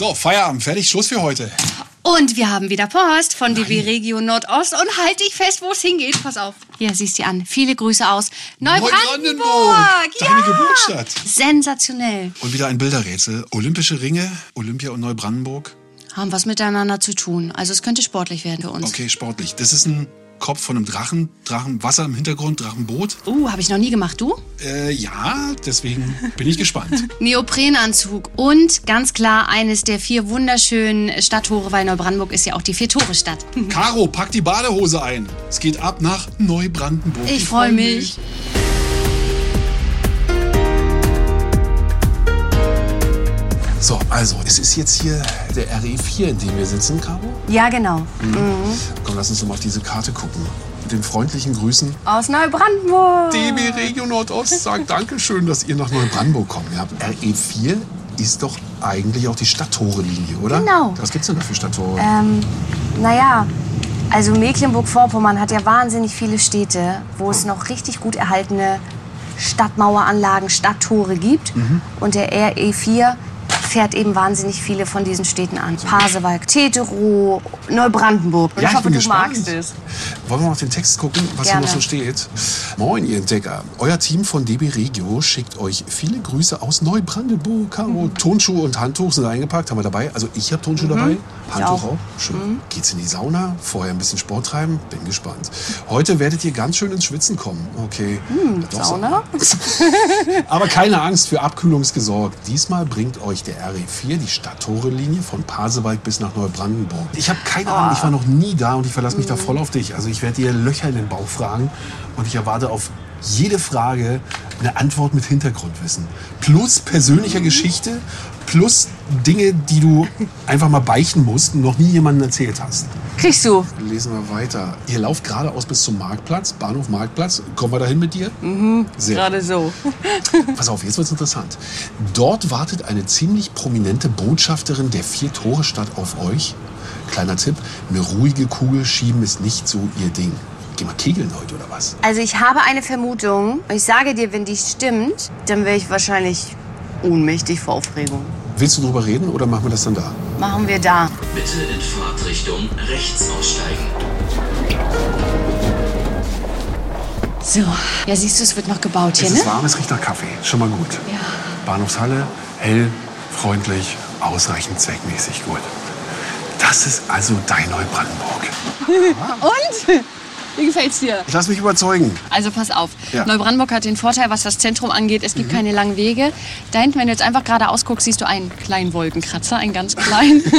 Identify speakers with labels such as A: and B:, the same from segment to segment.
A: So, Feierabend, fertig, Schluss für heute.
B: Und wir haben wieder Post von DB Regio Nordost. Und halt dich fest, wo es hingeht. Pass auf. Ja, siehst du an. Viele Grüße aus Neubrandenburg.
A: Neubrandenburg, deine
B: ja.
A: Geburtsstadt.
B: Sensationell.
A: Und wieder ein Bilderrätsel. Olympische Ringe, Olympia und Neubrandenburg.
B: Haben was miteinander zu tun. Also es könnte sportlich werden für uns.
A: Okay, sportlich. Das ist ein Kopf von einem Drachen, Drachen, Wasser im Hintergrund, Drachenboot.
B: Uh, habe ich noch nie gemacht. Du?
A: Äh, ja, deswegen bin ich gespannt.
B: Neoprenanzug und ganz klar eines der vier wunderschönen Stadttore, weil Neubrandenburg ist ja auch die Vier-Tore-Stadt.
A: Caro, pack die Badehose ein. Es geht ab nach Neubrandenburg.
B: Ich freue mich.
A: So, also, es ist jetzt hier der RE4, in dem wir sitzen, Caro.
B: Ja, genau.
A: Komm, lass uns doch mal auf diese Karte gucken. Mit den freundlichen Grüßen.
B: Aus Neubrandenburg.
A: DB Regio Nordost sagt Dankeschön, dass ihr nach Neubrandenburg kommt. Ja, RE4 ist doch eigentlich auch die Stadttore-Linie, oder?
B: Genau.
A: Was gibt's denn da für Stadttore?
B: Ähm, naja, also Mecklenburg-Vorpommern hat ja wahnsinnig viele Städte, wo es noch richtig gut erhaltene Stadtmaueranlagen, Stadttore gibt. Und der RE4 fährt eben wahnsinnig viele von diesen Städten an. Pasewalk, Teterow, Neubrandenburg.
A: Ja,
B: ich
A: ich
B: hoffe,
A: bin
B: du
A: gespannt.
B: magst es.
A: Wollen wir mal auf den Text gucken, was
B: Gerne.
A: hier noch so steht? Moin, ihr Entdecker. Euer Team von DB Regio schickt euch viele Grüße aus Neubrandenburg. Caro, Tonschuhe und Handtuch sind eingepackt, haben wir dabei. Also ich habe Tonschuhe dabei, Handtuch
B: auch.
A: auch. Schön. Geht's in die Sauna, vorher ein bisschen Sport treiben, bin gespannt. Heute werdet ihr ganz schön ins Schwitzen kommen. Okay. So.
B: Sauna?
A: Aber keine Angst, für Abkühlung ist gesorgt. Diesmal bringt euch der RE4 die Stadttore-Linie von Pasewalk bis nach Neubrandenburg. Ich habe keine Ahnung, ich war noch nie da und ich verlasse mich da voll auf dich. Also ich werde dir Löcher in den Bauch fragen und ich erwarte auf jede Frage eine Antwort mit Hintergrundwissen. Plus persönlicher Geschichte, plus Dinge, die du einfach mal beichten musst und noch nie jemandem erzählt hast.
B: Kriegst du.
A: Lesen wir weiter. Ihr lauft geradeaus bis zum Marktplatz, Bahnhof Marktplatz. Kommen wir dahin mit dir? Mhm, Sehr
B: Gerade so.
A: Pass auf, jetzt wird's interessant. Dort wartet eine ziemlich prominente Botschafterin der Vier-Tore-Stadt auf euch. Kleiner Tipp, eine ruhige Kugel schieben ist nicht so ihr Ding. Geh mal kegeln heute oder was?
B: Also ich habe eine Vermutung. Ich sage dir, wenn die stimmt, dann wäre ich wahrscheinlich ohnmächtig vor Aufregung.
A: Willst du drüber reden oder machen wir das dann da?
B: Machen wir da.
C: Bitte in Fahrtrichtung rechts aussteigen.
B: So. Ja, siehst du, es wird noch gebaut hier,
A: Es
B: ne?
A: ist warm, es riecht nach Kaffee. Schon mal gut.
B: Ja.
A: Bahnhofshalle, hell, freundlich, ausreichend zweckmäßig gut. Das ist also dein Neubrandenburg.
B: Und? Wie gefällt's dir?
A: Ich lass mich überzeugen.
B: Also pass auf.
A: Ja.
B: Neubrandenburg hat den Vorteil, was das Zentrum angeht, es gibt keine langen Wege. Da hinten, wenn du jetzt einfach geradeaus guckst, siehst du einen kleinen Wolkenkratzer, einen ganz kleinen.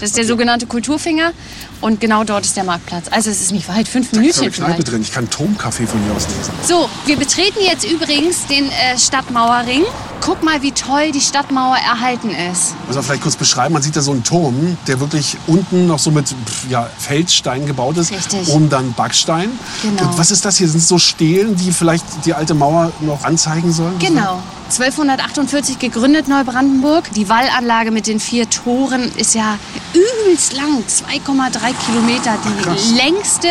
B: Das ist der sogenannte Kulturfinger. Und genau dort ist der Marktplatz. Also es ist nicht weit, fünf
A: Da ist eine
B: Minütchen
A: Kneipe drin. Ich kann Tomkaffee von hier aus lesen.
B: So, wir betreten jetzt übrigens den äh, Stadtmauerring. Guck mal, wie toll die Stadtmauer erhalten ist.
A: Muss man vielleicht kurz beschreiben. Man sieht da so einen Turm, der wirklich unten noch so mit ja, Feldstein gebaut ist.
B: Richtig.
A: Oben dann Backstein.
B: Genau.
A: Und was ist das hier? Sind es so Stelen, die vielleicht die alte Mauer noch anzeigen sollen?
B: Genau. 1248 gegründet Neubrandenburg. Die Wallanlage mit den vier Toren ist ja übelst lang, 2,3 Kilometer. Die
A: krass.
B: längste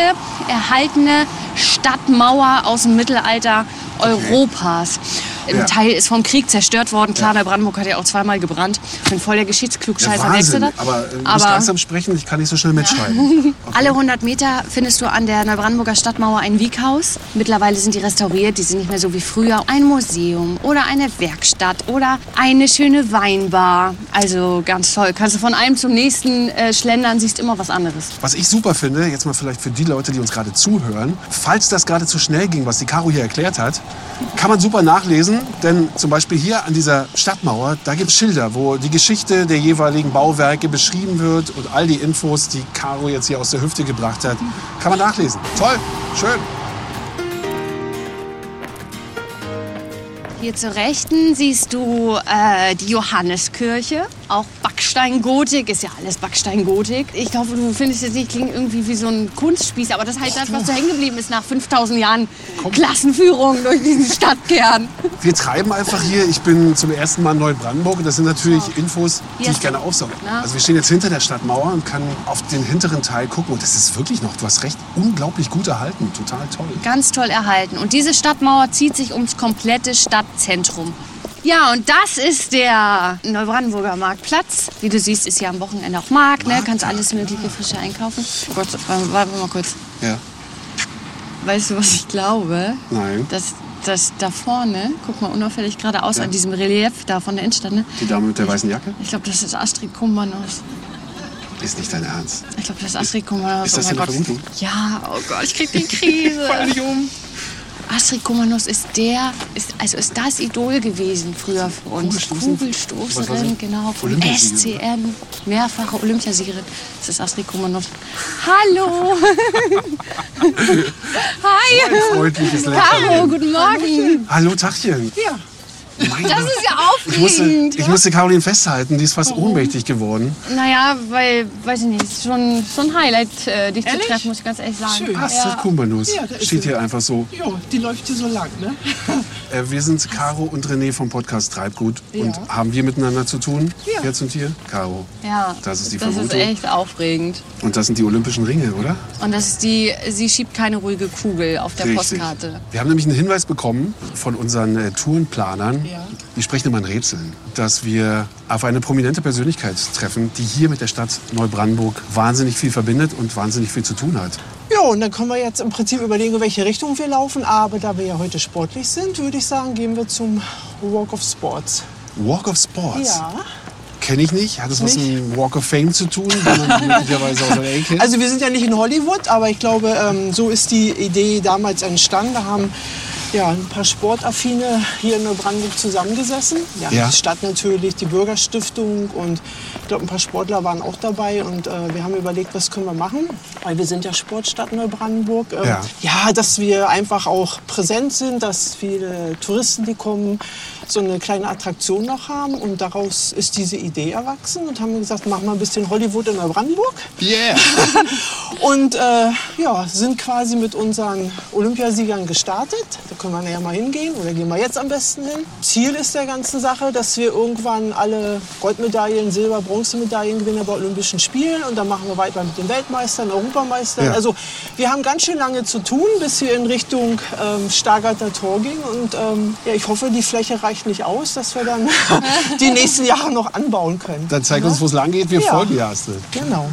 B: erhaltene Stadtmauer aus dem Mittelalter Europas. Ein
A: Ja.
B: Teil ist vom Krieg zerstört worden. Klar, Neubrandenburg hat ja auch zweimal gebrannt. Ich bin voll der
A: Ja,
B: Geschichtsklugscheißer. das?
A: Aber äh, du musst langsam sprechen. Ich kann nicht so schnell mitschreiben.
B: Alle 100 Meter findest du an der Neubrandenburger Stadtmauer ein Wieghaus. Mittlerweile sind die restauriert, die sind nicht mehr so wie früher. Ein Museum oder eine Werkstatt oder eine schöne Weinbar. Also ganz toll. Kannst du von einem zum nächsten äh, schlendern, siehst immer was anderes.
A: Was ich super finde, jetzt mal vielleicht für die Leute, die uns gerade zuhören, falls das gerade zu schnell ging, was die Caro hier erklärt hat, kann man super nachlesen. Denn zum Beispiel hier an dieser Stadtmauer, da gibt es Schilder, wo die Geschichte der jeweiligen Bauwerke beschrieben wird und all die Infos, die Caro jetzt hier aus der Hüfte gebracht hat, kann man nachlesen. Toll, schön.
B: Hier zur Rechten siehst du äh, die Johanneskirche. Auch Backsteingotik, ist ja alles Backsteingotik. Ich hoffe, du findest jetzt nicht, klingt irgendwie wie so ein Kunstspieß, aber das ist halt das, was so hängen geblieben ist nach 5000 Jahren Klassenführung durch diesen Stadtkern.
A: Wir treiben einfach hier. Ich bin zum ersten Mal in Neubrandenburg. Das sind natürlich Infos, die
B: Ja.
A: ich gerne aufsauge. Also wir stehen jetzt hinter der Stadtmauer und können auf den hinteren Teil gucken. Und das ist wirklich noch, du hast recht, unglaublich gut erhalten. Total toll.
B: Ganz toll erhalten. Und diese Stadtmauer zieht sich ums komplette Stadtzentrum. Ja, und das ist der Neubrandenburger Marktplatz. Wie du siehst, ist hier am Wochenende auch Markt, ne? Kannst alles mögliche frische einkaufen. Gott, warte warte mal kurz.
A: Ja.
B: Weißt du, was ich glaube?
A: Nein.
B: Das, das da vorne, guck mal unauffällig geradeaus
A: Ja.
B: an diesem Relief da von der Innenstadt, ne?
A: Die Dame mit der weißen Jacke?
B: Ich glaube, das ist Astrid Kummernuss.
A: Ist nicht dein Ernst.
B: Ich glaube, das ist Astrid Kummernuss.
A: ist das
B: oh mein Gott.
A: Vermutung?
B: Ja, oh Gott, ich krieg die Krise.
A: Fall nicht um.
B: Astrid Kummernuss ist der, ist, also ist das Idol gewesen früher für uns. Kugelstoßerin, genau, von. SCM, mehrfache Olympiasiegerin. Das ist Astrid Kummernuss. Hallo! Hi!
A: Freundliches.
B: Hallo, guten Morgen!
A: Hallo, Tachchen.
D: Ja.
A: Mein
B: Das ist ja
A: Ich musste,
B: aufregend.
A: ich musste Caroline festhalten, die ist fast ohnmächtig geworden.
B: Naja, weil, weiß ich nicht, ist schon, schon ein Highlight, äh, dich
D: Ehrlich?
B: zu treffen, muss ich ganz ehrlich sagen.
D: Schön.
A: Kumbanus
D: Ja, da ist
A: steht hier einfach so.
D: Ja, die läuft hier so lang, ne?
A: Äh, wir sind Caro und René vom Podcast Treibgut. Und
D: Ja.
A: haben wir miteinander zu tun?
D: Ja.
A: Jetzt und hier? Caro.
B: Ja,
A: Das ist die
B: das ist
A: Vermutung.
B: echt aufregend.
A: Und das sind die Olympischen Ringe, oder?
B: Und das ist die, sie schiebt keine ruhige Kugel auf der
A: Richtig.
B: Postkarte.
A: Wir haben nämlich einen Hinweis bekommen von unseren äh, Tourenplanern.
D: Ja.
A: Die sprechen immer in Rätseln, dass wir auf eine prominente Persönlichkeit treffen, die hier mit der Stadt Neubrandenburg wahnsinnig viel verbindet und wahnsinnig viel zu tun hat.
D: Ja, und dann können wir jetzt im Prinzip überlegen, in welche Richtung wir laufen. Aber da wir ja heute sportlich sind, würde ich sagen, gehen wir zum Walk of Sports.
A: Walk of Sports.
D: Ja.
A: Kenne ich nicht. Hat das was mit dem Walk of Fame zu tun?
D: Also wir sind ja nicht in Hollywood, aber ich glaube, ähm, so ist die Idee damals entstanden. Da haben ja, ein paar Sportaffine hier in Neubrandenburg zusammengesessen. Ja,
A: Ja.
D: Die Stadt natürlich, die Bürgerstiftung und ich glaube, ein paar Sportler waren auch dabei. Und äh, wir haben überlegt, was können wir machen, weil wir sind ja Sportstadt Neubrandenburg. Ähm,
A: Ja.
D: ja, dass wir einfach auch präsent sind, dass viele Touristen, die kommen, so eine kleine Attraktion noch haben. Und daraus ist diese Idee erwachsen und haben gesagt, machen wir ein bisschen Hollywood in Neubrandenburg.
A: Yeah.
D: Und äh, ja, sind quasi mit unseren Olympiasiegern gestartet. Da können wir nachher mal hingehen oder gehen wir jetzt am besten hin. Ziel ist der ganzen Sache, dass wir irgendwann alle Goldmedaillen, Silber, Bronzemedaillen gewinnen bei Olympischen Spielen. Und dann machen wir weiter mit den Weltmeistern, Europameistern.
A: Ja.
D: Also wir haben ganz schön lange zu tun, bis wir in Richtung ähm, Stargarter Tor gingen. Und ähm, ja, ich hoffe, die Fläche reicht nicht aus, dass wir dann die nächsten Jahre noch anbauen können.
A: Dann zeig uns, wo es lang geht. Wir
D: Ja.
A: folgen dir, Astrid.
D: Genau.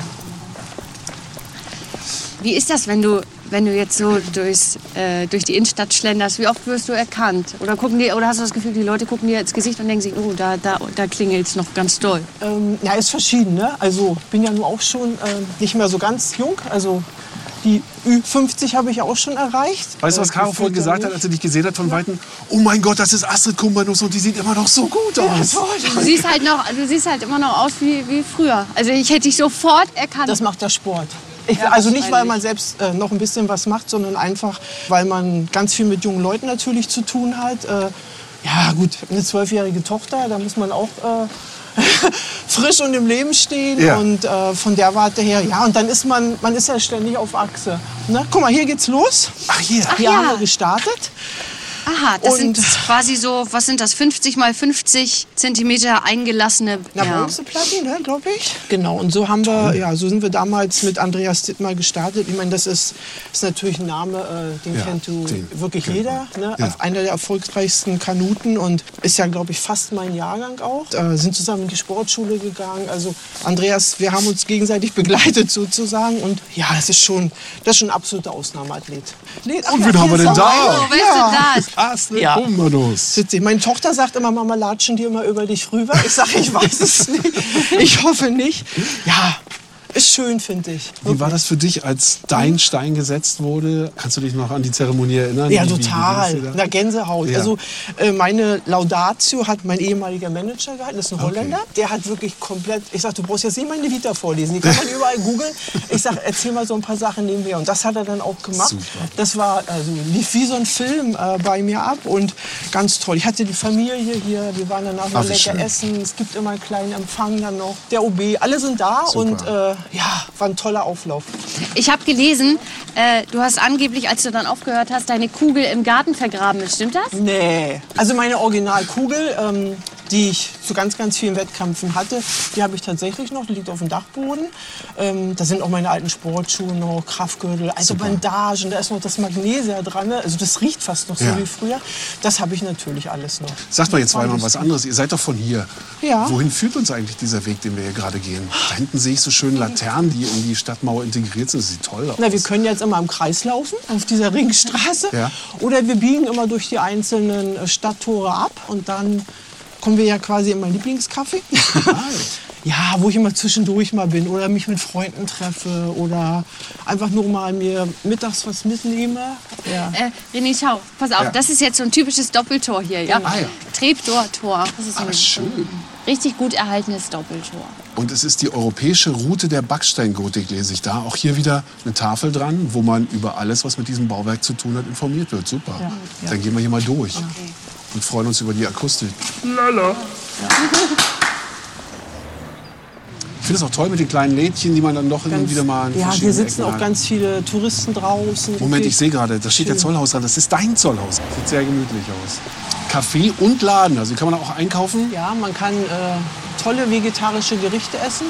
B: Wie ist das, wenn du, wenn du jetzt so durchs, äh, durch die Innenstadt schlenderst? Wie oft wirst du erkannt? Oder, gucken die, oder hast du das Gefühl, die Leute gucken dir ins Gesicht und denken sich, oh, da, da, da klingelt es noch ganz doll?
D: Ähm, ja, ist verschieden. Ne? Also bin ja nun auch schon ähm, nicht mehr so ganz jung. Also die Ü50 habe ich auch schon erreicht.
A: Weißt du, was
D: Äh,
A: Caro vorhin gesagt hat, als sie dich gesehen hat von Weitem? Oh mein Gott, das ist Astrid Kumbanus und die sieht immer noch so gut aus.
B: Du siehst halt, noch, du siehst halt immer noch aus wie, wie früher. Also ich hätte dich sofort erkannt.
D: Das macht der Sport. Ich,
B: Ja,
D: also nicht, weil man selbst äh, noch ein bisschen was macht, sondern einfach, weil man ganz viel mit jungen Leuten natürlich zu tun hat. Äh, ja gut, eine zwölfjährige Tochter, da muss man auch äh, frisch und im Leben stehen.
A: Ja.
D: Und äh, von der Warte her, ja, und dann ist man, man ist ja ständig auf Achse. Ne? Guck mal, hier geht's los.
A: Ach hier.
D: Hier
B: ja.
D: haben wir gestartet.
B: Aha, das sind
D: Und-
B: quasi so, was sind das, 50 mal 50 Zentimeter eingelassene...
D: Na,
B: ja.
D: Bronzeplatten, ne, glaube ich. Genau, und so haben wir, ja, so sind wir damals mit Andreas Dittmar gestartet. Ich meine, das ist, ist natürlich ein Name, äh, den
A: Ja,
D: kennt du
A: den
D: wirklich
A: kennt
D: jeder. Ne?
A: Ja.
D: Einer der erfolgreichsten Kanuten und ist ja, glaube ich, fast mein Jahrgang auch. Äh, sind zusammen in die Sportschule gegangen. Also Andreas, wir haben uns gegenseitig begleitet sozusagen. Und ja, das ist schon, das ist schon ein absoluter Ausnahmeathlet. Ach
A: Und wen haben wir denn da?
B: Oh, wer ist denn das?
A: Astrid
D: Ja. Witzig. Meine Tochter sagt immer, Mama, latschen die immer über dich rüber? Ich sage, ich weiß es nicht. Ich hoffe nicht. Ja, ist schön, finde ich.
A: Wie war das für dich, als dein Stein gesetzt wurde? Kannst du dich noch an die Zeremonie erinnern?
D: Ja,
A: Wie- wie- wie
D: total.
A: da?
D: Na, Gänsehaut.
A: Ja.
D: Also äh, meine Laudatio hat mein ehemaliger Manager gehalten, das ist ein
A: Okay.
D: Holländer. Der hat wirklich komplett, ich sag, du brauchst jetzt nicht meine Vita vorlesen, die kann man überall googeln. Ich sag, erzähl mal so ein paar Sachen nebenher. Und das hat er dann auch gemacht.
A: Super.
D: Das war, also lief wie so ein Film äh, bei mir ab und ganz toll. Ich hatte die Familie hier, wir waren danach
A: Ach, wie
D: lecker
A: schön.
D: essen. Es gibt immer einen kleinen Empfang dann noch. Der OB, alle sind da
A: Super.
D: und äh, ja, war ein toller Auflauf.
B: Ich habe gelesen, äh, du hast angeblich, als du dann aufgehört hast, deine Kugel im Garten vergraben. Stimmt das?
D: Nee. Also meine Originalkugel, ähm, die ich zu ganz, ganz vielen Wettkämpfen hatte, die habe ich tatsächlich noch. Die liegt auf dem Dachboden. Ähm, da sind auch meine alten Sportschuhe noch, Kraftgürtel, also Bandagen. Da ist noch das Magnesia dran. ne? Also das riecht fast noch so
A: Ja.
D: wie früher. Das habe ich natürlich alles noch.
A: Sagt doch jetzt mal was anderes. Ihr seid doch von hier.
D: Ja.
A: Wohin führt uns eigentlich dieser Weg, den wir hier gerade gehen? Da hinten sehe ich so schöne Laternen, die in die Stadtmauer integriert sind. Das sieht toll aus.
D: Na, wir können jetzt immer im Kreis laufen, auf dieser Ringstraße.
A: Ja.
D: Oder wir biegen immer durch die einzelnen äh, Stadttore ab und dann kommen wir ja quasi in meinen Lieblingscafé. ja, wo ich immer zwischendurch mal bin oder mich mit Freunden treffe oder einfach nur mal mir mittags was mitnehme. Ja.
B: Äh, René, schau, pass auf,
A: Ja.
B: das ist jetzt so ein typisches Doppeltor hier, ja?
A: Ah, ja.
B: Treptower-Tor. Das ist so
A: Ah,
B: ein
A: schön.
B: richtig gut erhaltenes Doppeltor.
A: Und es ist die europäische Route der Backsteingotik, lese ich da. Auch hier wieder eine Tafel dran, wo man über alles, was mit diesem Bauwerk zu tun hat, informiert wird. Super. Dann gehen wir hier mal durch und freuen uns über die Akustik. Lala. Ich finde es auch toll mit den kleinen Lädchen, die man dann doch immer wieder mal in
D: ja, hier sitzen
A: Ecken
D: auch
A: hat.
D: ganz viele Touristen draußen.
A: Moment, ich sehe gerade, da steht der. Zollhaus dran. Das ist dein Zollhaus. Sieht sehr gemütlich aus. Café und Laden, also kann man auch einkaufen.
D: Ja, man kann äh, tolle vegetarische Gerichte essen.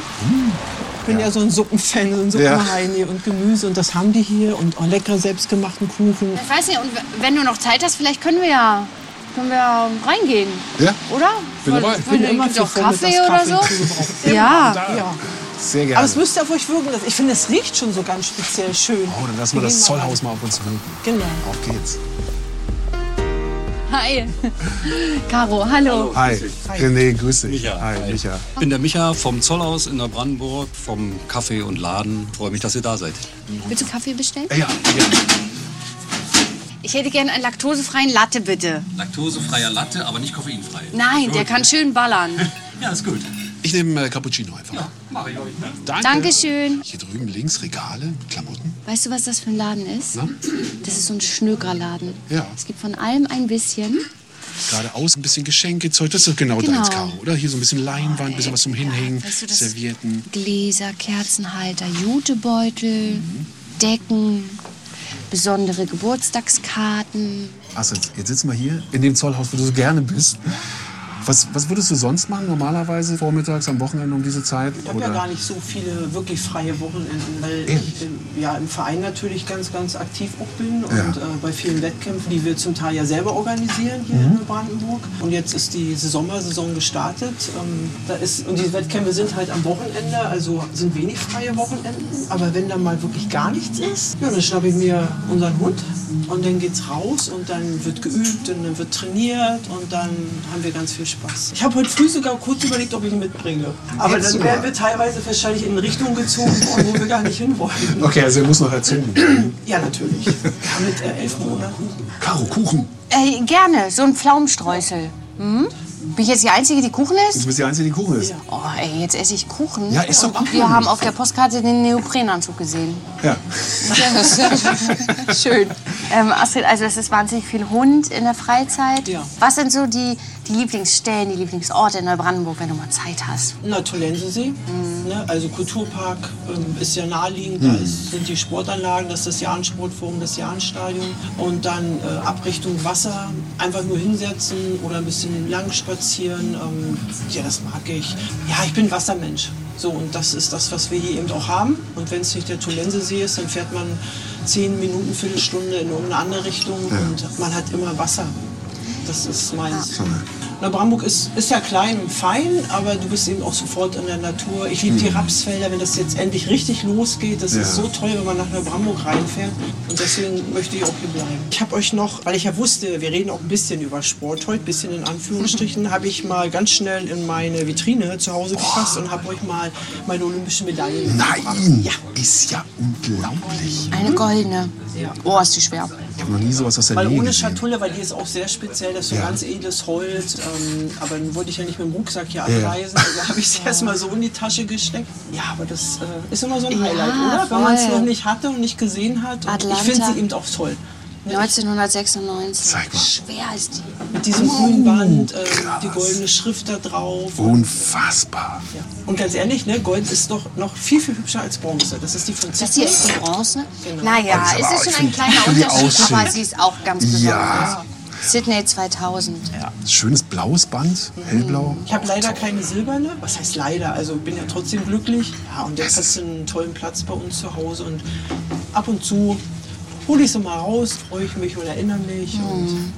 D: Ich bin ja, so ein Suppenfan, so ein Suppenheini und Gemüse und das haben die hier und auch leckere selbstgemachten Kuchen.
B: Ich weiß nicht, und wenn du noch Zeit hast, vielleicht können wir ja, können wir reingehen.
A: Ja,
B: Oder?
A: Bin dabei.
B: Ich
A: Bin
D: immer
B: auch Kaffee oder so. Ja.
D: Ja.
A: sehr gerne.
D: Aber es müsste auf euch wirken. Ich finde, es riecht schon so ganz speziell schön.
A: oh, dann lassen wir
D: Wir
A: das Zollhaus mal auf uns wirken.
D: Genau.
A: Auf geht's.
B: Hi. Caro, hallo.
A: Hi, René, grüß dich.
E: Micha.
A: Hi,
E: Hi.
A: Micha.
E: Ich bin der Micha vom Zollhaus in Neubrandenburg, vom Kaffee und Laden. Freue mich, dass ihr da seid.
B: Willst du Kaffee bestellen?
A: Ja, ja.
B: Ich hätte gerne einen laktosefreien Latte, bitte.
E: Laktosefreier Latte, aber nicht koffeinfrei.
B: Nein, der kann schön ballern.
E: Ja, ist gut.
A: Ich nehme äh, Cappuccino einfach.
E: Mach ich euch, ne?
A: Danke.
B: Dankeschön.
A: Hier drüben links Regale mit Klamotten.
B: Weißt du, was das für ein Laden ist?
A: Na?
B: Das ist so ein Schnögerladen.
A: Ja.
B: Es gibt von allem ein bisschen.
A: Geradeaus ein bisschen Geschenkezeug. Das ist genau,
B: Genau.
A: deins, Caro, oder? Hier so ein bisschen Leinwand, ein bisschen was zum Hinhängen,
B: Weißt du,
A: Servietten.
B: Gläser, Kerzenhalter, Jutebeutel, Decken, besondere Geburtstagskarten.
A: Also, jetzt sitzen wir hier in dem Zollhaus, wo du so gerne bist. Was, was würdest du sonst machen, normalerweise vormittags, am Wochenende um diese Zeit?
D: Ich habe ja gar nicht so viele wirklich freie Wochenenden, weil
A: Ehrlich?
D: ich im, ja, im Verein natürlich ganz, ganz aktiv auch bin und
A: Ja.
D: äh, bei vielen Wettkämpfen, die wir zum Teil ja selber organisieren hier in Brandenburg. Und jetzt ist die Sommersaison gestartet. Ähm, da ist, und die Wettkämpfe sind halt am Wochenende, also sind wenig freie Wochenenden. Aber wenn da mal wirklich gar nichts ist, ja, dann schnappe ich mir unseren Hund und dann geht's raus und dann wird geübt und dann wird trainiert und dann haben wir ganz viel Spaß. Ich habe heute früh sogar kurz überlegt, ob ich ihn mitbringe. Aber
A: Jetzt
D: dann
A: sogar.
D: werden wir teilweise wahrscheinlich in Richtung gezogen, wo wir gar nicht hinwollen.
A: Okay, also er muss noch erzogen.
D: Ja, natürlich. Ja, mit äh, elf Monaten.
A: Caro, Kuchen.
B: Äh, gerne, so ein Pflaumenstreusel. Hm? Bin ich jetzt die Einzige, die Kuchen
A: Du
B: isst?
A: bist die Einzige, die Kuchen isst.
B: Oh, ey, jetzt esse ich Kuchen.
A: Ja, ist doch
B: Und Wir haben auf der Postkarte den Neoprenanzug gesehen.
A: Ja.
B: Schön. Ähm, Astrid, also es ist wahnsinnig viel Hund in der Freizeit.
D: Ja.
B: Was sind so die, die Lieblingsstellen, die Lieblingsorte in Neubrandenburg, wenn du mal Zeit hast?
D: Na, Tolensesee, ne? also Kulturpark ähm, ist ja naheliegend, da ist, sind die Sportanlagen, das ist das Jahn-Sportforum, das Jahn-Stadion und dann äh, Abrichtung Wasser, einfach nur hinsetzen oder ein bisschen lang spazieren, ähm, ja, das mag ich. Ja, ich bin Wassermensch, so und das ist das, was wir hier eben auch haben und wenn es nicht der Tolensesee ist, dann fährt man zehn Minuten, Viertelstunde in irgendeine andere Richtung und man hat immer Wasser. Das ist meins. Neubrandenburg ist, ist ja klein und fein, aber du bist eben auch sofort in der Natur. Ich liebe die Rapsfelder, wenn das jetzt endlich richtig losgeht. Das ist
A: Ja.
D: so toll, wenn man nach Neubrandenburg reinfährt. Und deswegen möchte ich auch hier bleiben. Ich habe euch noch, weil ich ja wusste, wir reden auch ein bisschen über Sport heute, ein bisschen in Anführungsstrichen, habe ich mal ganz schnell in meine Vitrine zu Hause gefasst und habe euch mal meine olympischen Medaillen mitgebracht.
A: Nein,
D: Ja.
A: ist ja unglaublich.
B: Eine goldene. Oh, ist die schwer.
A: Ich habe noch nie sowas aus der
D: Weil
A: Nähe
D: ohne
A: gesehen.
D: Schatulle, weil die ist auch sehr speziell, das ist so
A: Ja.
D: ganz edles Holz. Ähm, aber dann wollte ich ja nicht mit dem Rucksack hier
A: Ja.
D: abreisen. Also habe ich es erstmal so in die Tasche gesteckt. Ja, aber das äh, ist immer so ein
B: Ja,
D: Highlight, oder? Wenn man es
B: voll.
D: noch nicht hatte und nicht gesehen hat. Ich finde sie eben auch toll. Ne?
B: 1996.
A: Zeig mal.
B: Schwer ist die.
D: Mit diesem grünen Band, äh, die goldene Schrift da drauf.
A: Unfassbar.
D: Ja. Und ganz ehrlich, ne, Gold ist doch noch viel, viel hübscher als Bronze. Das ist die von
B: Das hier ist die Bronze.
D: Genau.
B: Naja,
A: Aber
B: es ist schon ein kleiner Unterschied, aber sie ist auch ganz besonders.
A: Ja.
B: Sydney 2000.
A: Schönes blaues Band, hellblau.
D: Ich habe leider keine silberne. Was heißt leider? Also bin ja trotzdem glücklich. Ja, und jetzt hast du einen tollen Platz bei uns zu Hause. Und ab und zu hole ich sie mal raus, freue ich mich und erinnere mich. Und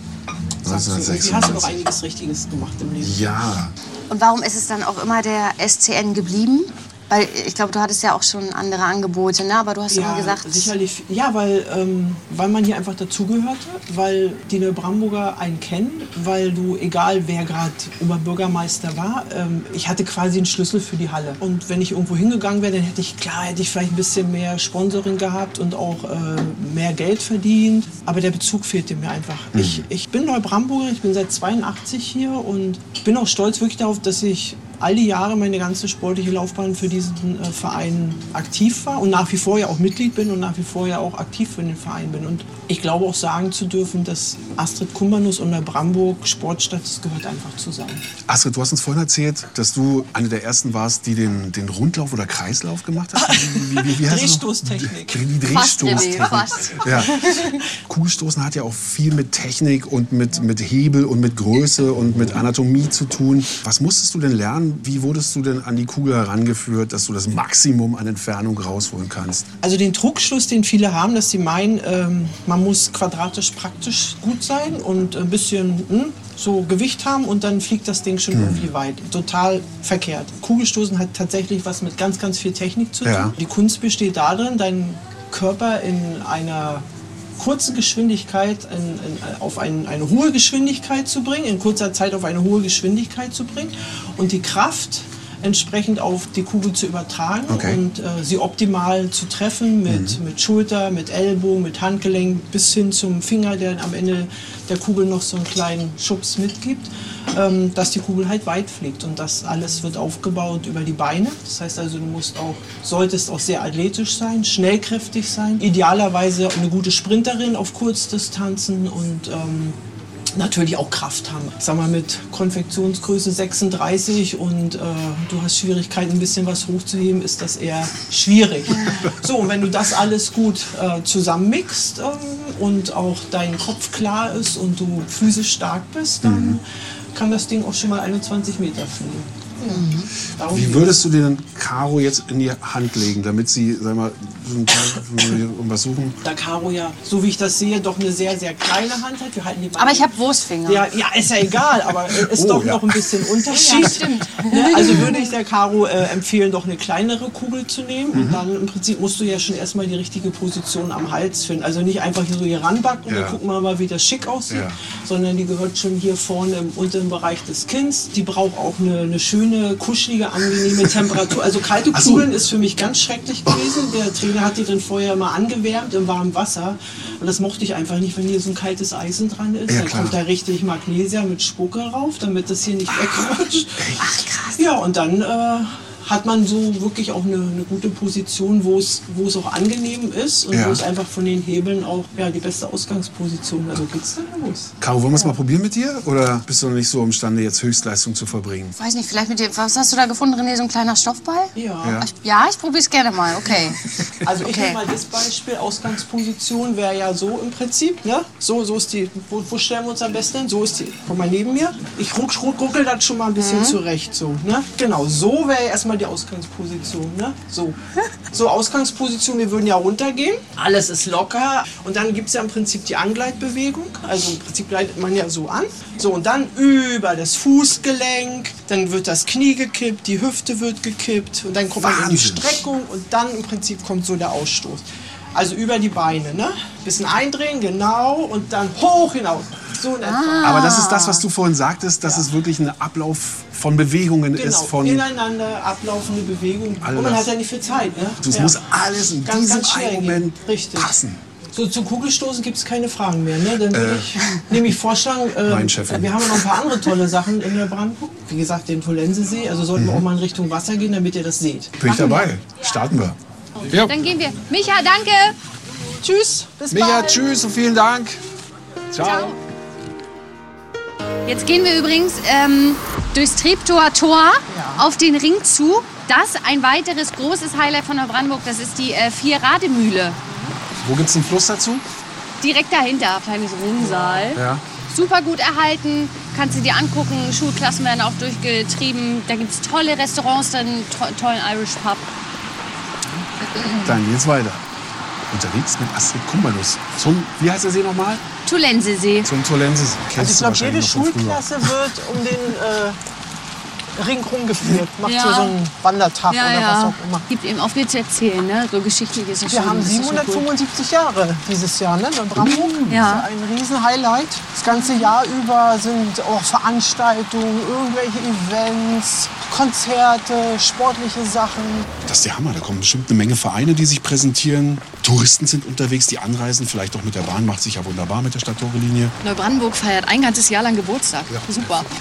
D: sag so, irgendwie hast du noch einiges Richtiges gemacht im Leben.
A: Ja,
B: Und warum ist es dann auch immer der SCN geblieben? Weil ich glaube, du hattest ja auch schon andere Angebote, ne? aber du hast immer gesagt,
D: sicherlich. Ja, weil, ähm, weil man hier einfach dazugehörte, weil die Neubrandenburger einen kennen, weil du, egal wer gerade Oberbürgermeister war, ähm, ich hatte quasi einen Schlüssel für die Halle. Und wenn ich irgendwo hingegangen wäre, dann hätte ich, klar, hätte ich vielleicht ein bisschen mehr Sponsoring gehabt und auch äh, mehr Geld verdient. Aber der Bezug fehlte mir einfach. Ich, ich bin Neubrandenburger, ich bin seit 82 hier und bin auch stolz wirklich darauf, dass ich all die Jahre meine ganze sportliche Laufbahn für diesen äh, Verein aktiv war und nach wie vor ja auch Mitglied bin und nach wie vor ja auch aktiv für den Verein bin. Und ich glaube auch sagen zu dürfen, dass Astrid Kumbanus und Neubrandenburg Sportstadt, das gehört einfach zusammen.
A: Astrid, du hast uns vorhin erzählt, dass du eine der ersten warst, die den, den Rundlauf oder Kreislauf gemacht hast. Wie, wie, wie?
D: Drehstoßtechnik.
A: Die Drehstoßtechnik.
B: fast.
A: Ja. Kugelstoßen hat ja auch viel mit Technik und mit, mit Hebel und mit Größe und mit Anatomie zu tun. Was musstest du denn lernen? Wie wurdest du denn an die Kugel herangeführt, dass du das Maximum an Entfernung rausholen kannst?
D: Also den Trugschluss, den viele haben, dass sie meinen, ähm, man muss quadratisch praktisch gut sein und ein bisschen hm, so Gewicht haben und dann fliegt das Ding schon irgendwie weit. Total verkehrt. Kugelstoßen hat tatsächlich was mit ganz, ganz viel Technik zu tun.
A: Ja.
D: Die Kunst besteht darin, deinen Körper in einer kurzen Geschwindigkeit in, in, auf ein, eine hohe Geschwindigkeit zu bringen, in kurzer Zeit auf eine hohe Geschwindigkeit zu bringen. Und die Kraft entsprechend auf die Kugel zu übertragen
A: Okay.
D: und äh, sie optimal zu treffen mit, mit Schulter, mit Ellbogen, mit Handgelenk bis hin zum Finger, der am Ende der Kugel noch so einen kleinen Schubs mitgibt, ähm, dass die Kugel halt weit fliegt und das alles wird aufgebaut über die Beine. Das heißt also, du musst auch, solltest auch sehr athletisch sein, schnellkräftig sein, idealerweise eine gute Sprinterin auf Kurzdistanzen und ähm, natürlich auch Kraft haben. Sag mal mit Konfektionsgröße 36 und äh, du hast Schwierigkeiten, ein bisschen was hochzuheben, ist das eher schwierig. So, und wenn du das alles gut äh, zusammenmixt ähm, und auch dein Kopf klar ist und du physisch stark bist, dann kann das Ding auch schon mal 21 Meter fliegen.
A: Wie würdest du den Caro jetzt in die Hand legen, damit sie, sag mal, so ein paar, suchen?
D: da Caro ja, so wie ich das sehe, doch eine sehr, sehr kleine Hand hat. Wir halten die
B: aber ich habe Wurstfinger.
D: Ja, ja, ist ja egal, aber ist
A: Oh,
D: doch
A: ja.
D: noch ein bisschen Unterschied.
B: Ja, stimmt.
D: Ne? Also würde ich der Caro äh, empfehlen, doch eine kleinere Kugel zu nehmen. Und dann im Prinzip musst du ja schon erstmal die richtige Position am Hals finden. Also nicht einfach hier so hier ranbacken und
A: Ja.
D: dann gucken wir mal, wie das schick aussieht.
A: Ja.
D: Sondern die gehört schon hier vorne im unteren Bereich des Kinns. Die braucht auch eine, eine schöne, kuschelige, angenehme Temperatur. Also kalte
A: Ach so.
D: Kugeln ist für mich ganz schrecklich gewesen. Der Trainer hat die dann vorher immer angewärmt im warmen Wasser. Und das mochte ich einfach nicht, wenn hier so ein kaltes Eisen dran ist.
A: Ja,
D: dann
A: klar.
D: kommt da richtig Magnesia mit Spucke rauf, damit das hier nicht wegrutscht.
B: Ach krass.
D: Ja, und dann äh, hat man so wirklich auch eine, eine gute Position, wo es, wo es auch angenehm ist und
A: Ja.
D: wo es einfach von den Hebeln auch ja, die beste Ausgangsposition. Also geht's dann los.
A: Caro, wollen wir es mal probieren mit dir? Oder bist du noch nicht so imstande, jetzt Höchstleistung zu verbringen?
B: Weiß nicht, vielleicht mit dem, was hast du da gefunden, René? So ein kleiner Stoffball?
D: Ja.
A: Ja.
B: Ich, ja, ich probiere es gerne mal, okay.
D: Also ich
B: Okay.
D: nehme mal das Beispiel, Ausgangsposition wäre ja so im Prinzip, ne? So, so ist die, wo, wo stellen wir uns am besten hin? So ist die, komm mal neben mir. Ich ruck, ruck, ruckel das schon mal ein bisschen zurecht, so, ne? Genau, so wäre erstmal die Ausgangsposition, ne? So. So, Ausgangsposition, wir würden ja runtergehen, alles ist locker und dann gibt es ja im Prinzip die Angleitbewegung, also im Prinzip leitet man ja so an. So, und dann über das Fußgelenk, dann wird das Knie gekippt, die Hüfte wird gekippt und dann kommt man in die
A: Wahnsinn.
D: Streckung und dann im Prinzip kommt so der Ausstoß. Also über die Beine, ne? Bisschen eindrehen, genau, und dann hoch hinaus. So in etwa.
A: Aber das ist das, was du vorhin sagtest, dass es wirklich ein Ablauf von Bewegungen
D: Genau,
A: ist. Von,
D: ineinander ablaufende Bewegung.
A: All
D: Und man
A: das.
D: hat ja nicht viel Zeit, ne?
A: das
D: ja.
A: muss alles in
D: Ganz,
A: diesem
D: ganz
A: einen
D: gehen.
A: Moment
D: Richtig.
A: passen.
D: So, zu Kugelstoßen gibt es keine Fragen mehr. Ne? Dann würde ich nämlich vorschlagen, äh, wir haben ja noch ein paar andere tolle Sachen in der Brandenburg. Wie gesagt, den Tolensesee. Also sollten wir auch mal in Richtung Wasser gehen, damit ihr das seht.
A: Bin ich dabei. Starten wir. Ja.
B: Dann gehen wir. Micha, danke.
D: Tschüss, bis
A: Micha,
D: bald.
A: tschüss und vielen Dank. Ciao.
B: Jetzt gehen wir übrigens ähm, durchs Treptower Tor auf den Ring zu. Das ein weiteres großes Highlight von der Brandenburg, das ist die äh, Vier-Rademühle.
A: Wo gibt's einen Fluss dazu?
B: Direkt dahinter, kleines Rinnsal.
A: Ja.
B: super gut erhalten. Kannst du dir angucken. Schulklassen werden auch durchgetrieben. Da gibt es tolle Restaurants, dann to tollen Irish Pub.
A: Dann geht's weiter. Unterwegs mit Astrid Kummerluss. Zum, wie heißt der See nochmal?
B: Tulensesee.
A: Zum Tolensis.
D: Also ich glaube, jede Schulklasse wird um den äh, Ring rumgeführt. Macht
B: Ja.
D: so, so einen Wandertag
B: Ja,
D: oder was
B: ja.
D: auch immer.
B: Gibt eben auch viel zu erzählen, ne? So geschichtlich ist es
D: Wir
B: schon.
D: haben
B: das ist schon cool.
D: 775 Jahre dieses Jahr, ne?
B: Ja.
D: Das ist ja ein Riesen-Highlight. Das ganze Jahr über sind auch Veranstaltungen, irgendwelche Events, Konzerte, sportliche Sachen.
A: Das ist der Hammer. Da kommen bestimmt eine Menge Vereine, die sich präsentieren. Touristen sind unterwegs, die anreisen. Vielleicht auch mit der Bahn. Macht sich ja wunderbar mit der Stadttore-Linie.
B: Neubrandenburg feiert ein ganzes Jahr lang Geburtstag. Super.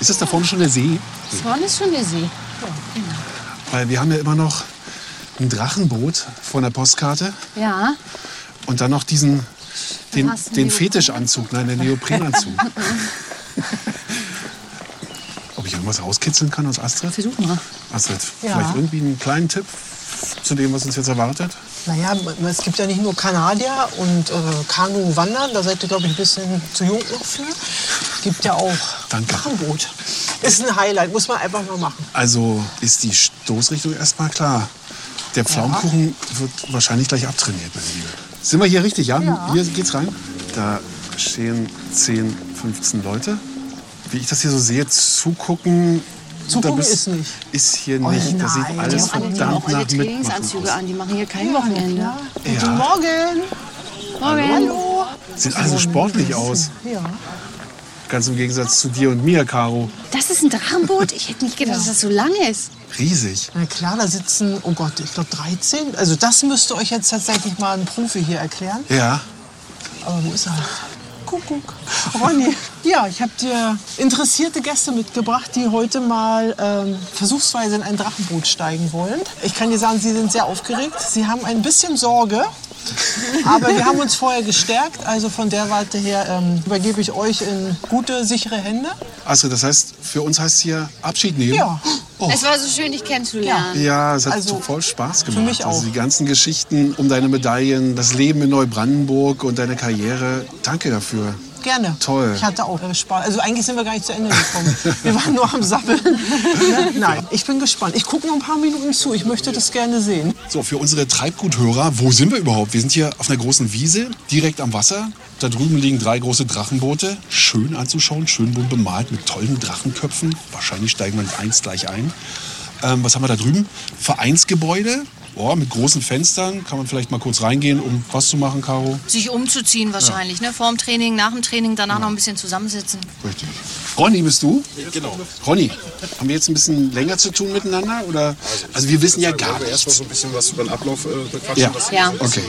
A: Ist das da vorne schon der See?
B: Vorne ist schon der See.
A: Weil wir haben ja immer noch ein Drachenboot von der Postkarte.
B: Ja.
A: Und dann noch diesen, den, den? Fetischanzug, nein, den Neoprenanzug. Ob ich irgendwas rauskitzeln kann aus Astrid?
B: Versuch mal.
A: Astrid,
D: Ja.
A: vielleicht irgendwie einen kleinen Tipp zu dem, was uns jetzt erwartet?
D: Naja, es gibt ja nicht nur Kanadier und äh, Kanu-Wandern, da seid ihr, glaube ich, ein bisschen zu jung noch für. Gibt ja auch
A: Danke.
D: Drachenboot. Ist ein Highlight, muss man einfach mal machen.
A: Also ist die Stoßrichtung erstmal klar. Der Pflaumenkuchen wird wahrscheinlich gleich abtrainiert, meine Liebe. Sind wir hier richtig, ja?
D: Ja.
A: Hier geht's rein. Da stehen 10, 15 Leute. Wie ich das hier so sehe, zugucken.
D: Zugucken
A: da
D: ist nicht.
A: Ist hier
D: Oh
A: nicht.
D: Nein.
A: sieht
D: Die
A: alles
B: Alle, die haben
A: verdammt
B: auch alle
A: nach
B: Trainingsanzüge
A: Mitmachen
B: an. Die machen hier kein Wochenende.
D: Ja. Guten Morgen.
B: Morgen.
D: Hallo.
A: aus. Sieht alles so sportlich aus.
D: Ja.
A: Ganz im Gegensatz zu dir und mir, Caro.
B: Das ist ein Drachenboot? Ich hätte nicht gedacht, dass das so lang ist.
A: Riesig.
D: Na klar, da sitzen, oh Gott, ich glaube 13. Also das müsste euch jetzt tatsächlich mal ein Profi hier erklären.
A: Ja.
D: Aber wo ist er? Kuckuck. Ronny, ja, ich habe dir interessierte Gäste mitgebracht, die heute mal ähm, versuchsweise in ein Drachenboot steigen wollen. Ich kann dir sagen, sie sind sehr aufgeregt. Sie haben ein bisschen Sorge. Aber wir haben uns vorher gestärkt. Also von der Warte her ähm, übergebe ich euch in gute, sichere Hände.
A: Astrid, das heißt, für uns heißt hier Abschied nehmen?
D: Ja.
A: Oh.
B: Es war so schön, dich kennenzulernen.
A: Ja, es hat
D: Also,
A: so voll Spaß gemacht.
D: mich auch.
A: Also die ganzen Geschichten um deine Medaillen, das Leben in Neubrandenburg und deine Karriere. Danke dafür.
D: Gerne.
A: Toll.
D: Ich hatte auch äh, Spaß. Also eigentlich sind wir gar nicht zu Ende gekommen. Wir waren nur am Sabbeln. Ne? Nein, ich bin gespannt. Ich gucke noch ein paar Minuten zu. Ich möchte das gerne sehen.
A: So, für unsere Treibguthörer, wo sind wir überhaupt? Wir sind hier auf einer großen Wiese, direkt am Wasser. Da drüben liegen drei große Drachenboote. Schön anzuschauen, schön bunt bemalt mit tollen Drachenköpfen. Wahrscheinlich steigen wir in eins gleich ein. Ähm, was haben wir da drüben? Vereinsgebäude. Oh, mit großen Fenstern. Kann man vielleicht mal kurz reingehen, um was zu machen, Caro?
B: Sich umzuziehen wahrscheinlich, ne? Vor dem Training, nach dem Training, danach noch ein bisschen zusammensitzen.
A: Richtig. Ronny, bist du? Genau. Ronny, haben wir jetzt ein bisschen länger zu tun miteinander? Oder? Also wir wissen ja gar nichts.
F: so ein bisschen was über den Ablauf äh, bequatschen.
A: Ja.
B: Ja.
A: Okay.